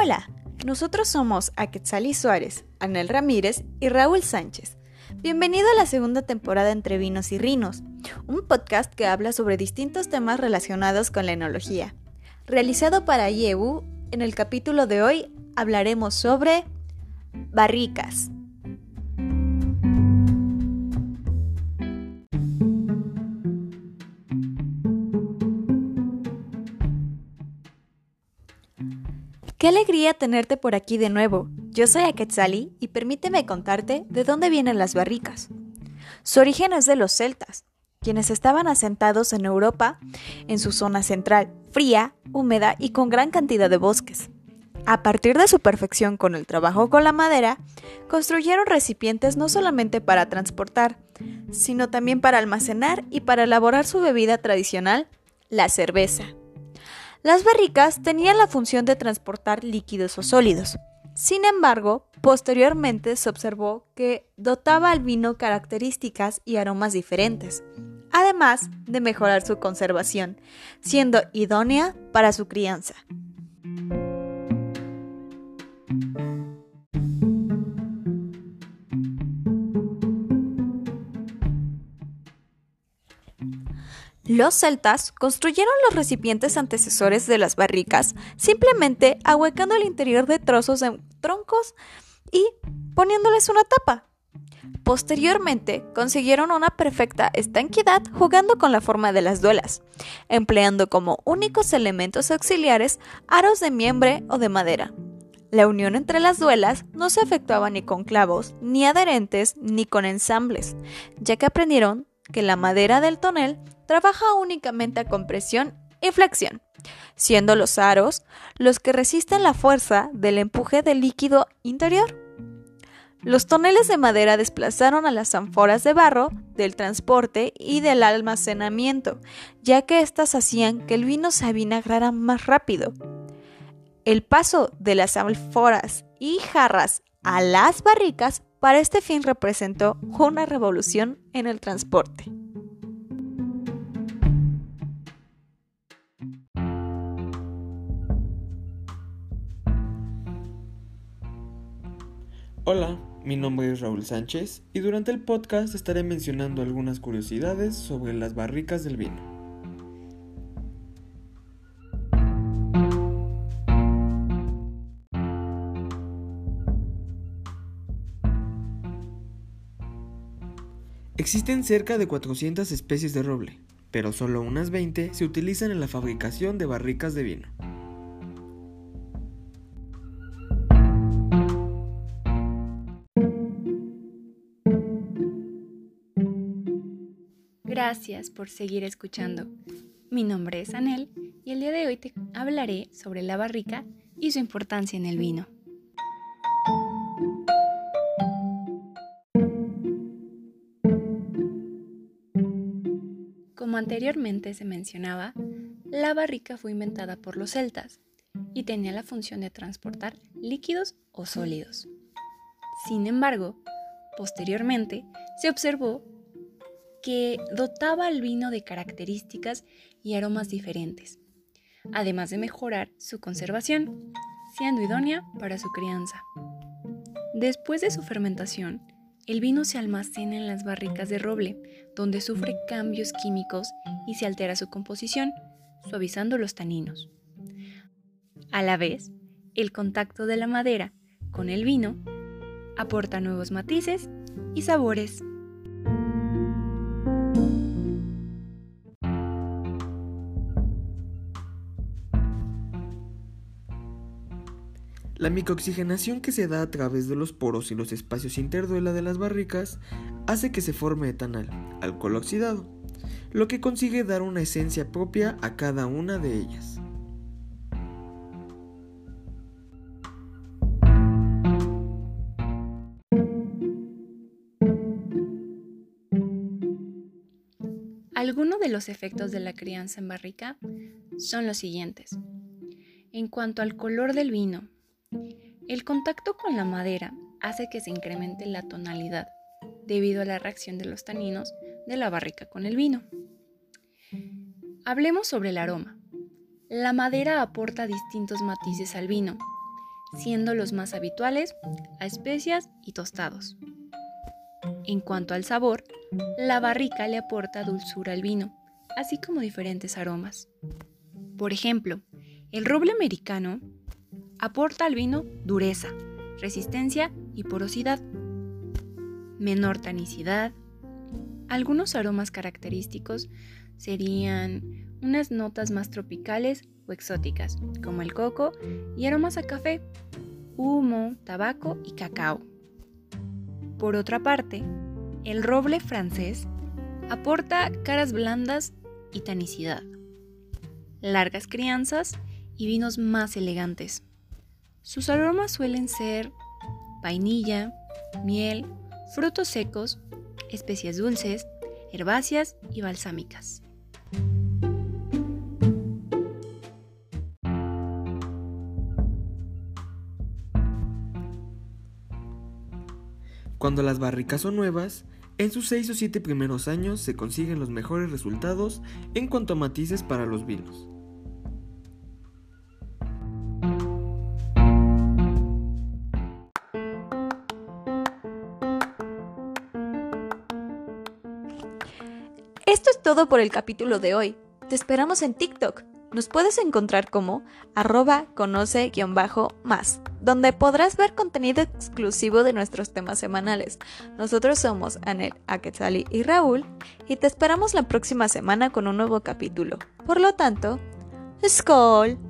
Hola, nosotros somos Aquetzali Suárez, Anel Ramírez y Raúl Sánchez. Bienvenido a la segunda temporada Entre Vinos y Rinos, un podcast que habla sobre distintos temas relacionados con la enología. Realizado para IEU, en el capítulo de hoy hablaremos sobre barricas. Qué alegría tenerte por aquí de nuevo. Yo soy Aquetzali y permíteme contarte de dónde vienen las barricas. Su origen es de los celtas, quienes estaban asentados en Europa en su zona central, fría, húmeda y con gran cantidad de bosques. A partir de su perfección con el trabajo con la madera, construyeron recipientes no solamente para transportar, sino también para almacenar y para elaborar su bebida tradicional, la cerveza. Las barricas tenían la función de transportar líquidos o sólidos. Sin embargo, posteriormente se observó que dotaba al vino características y aromas diferentes, además de mejorar su conservación, siendo idónea para su crianza. Los celtas construyeron los recipientes antecesores de las barricas simplemente ahuecando el interior de trozos de troncos y poniéndoles una tapa. Posteriormente consiguieron una perfecta estanquidad jugando con la forma de las duelas, empleando como únicos elementos auxiliares aros de miembre o de madera. La unión entre las duelas no se efectuaba ni con clavos, ni adherentes, ni con ensambles, ya que aprendieron que la madera del tonel trabaja únicamente a compresión y flexión, siendo los aros los que resisten la fuerza del empuje del líquido interior. Los toneles de madera desplazaron a las ánforas de barro del transporte y del almacenamiento, ya que éstas hacían que el vino se avinagrara más rápido. El paso de las ánforas y jarras a las barricas para este fin representó una revolución en el transporte. Hola, mi nombre es Raúl Sánchez y durante el podcast estaré mencionando algunas curiosidades sobre las barricas del vino. Existen cerca de 400 especies de roble, pero solo unas 20 se utilizan en la fabricación de barricas de vino. Gracias por seguir escuchando. Mi nombre es Anel y el día de hoy te hablaré sobre la barrica y su importancia en el vino. Como anteriormente se mencionaba, la barrica fue inventada por los celtas y tenía la función de transportar líquidos o sólidos. Sin embargo, posteriormente se observó que dotaba al vino de características y aromas diferentes, además de mejorar su conservación, siendo idónea para su crianza. Después de su fermentación, el vino se almacena en las barricas de roble, donde sufre cambios químicos y se altera su composición, suavizando los taninos. A la vez, el contacto de la madera con el vino aporta nuevos matices y sabores. La microoxigenación que se da a través de los poros y los espacios interduela de las barricas hace que se forme etanal, alcohol oxidado, lo que consigue dar una esencia propia a cada una de ellas. Algunos de los efectos de la crianza en barrica son los siguientes. En cuanto al color del vino, el contacto con la madera hace que se incremente la tonalidad debido a la reacción de los taninos de la barrica con el vino. Hablemos sobre el aroma. La madera aporta distintos matices al vino, siendo los más habituales a especias y tostados. En cuanto al sabor, la barrica le aporta dulzura al vino, así como diferentes aromas. Por ejemplo, el roble americano aporta al vino dureza, resistencia y porosidad, menor tanicidad. Algunos aromas característicos serían unas notas más tropicales o exóticas, como el coco, y aromas a café, humo, tabaco y cacao. Por otra parte, el roble francés aporta caras blandas y tanicidad, largas crianzas y vinos más elegantes. Sus aromas suelen ser vainilla, miel, frutos secos, especias dulces, herbáceas y balsámicas. Cuando las barricas son nuevas, en sus 6 o 7 primeros años se consiguen los mejores resultados en cuanto a matices para los vinos. Esto es todo por el capítulo de hoy. Te esperamos en TikTok. Nos puedes encontrar como arroba conoce-más, donde podrás ver contenido exclusivo de nuestros temas semanales. Nosotros somos Anel, Aquetzali y Raúl, y te esperamos la próxima semana con un nuevo capítulo. Por lo tanto, ¡Skol!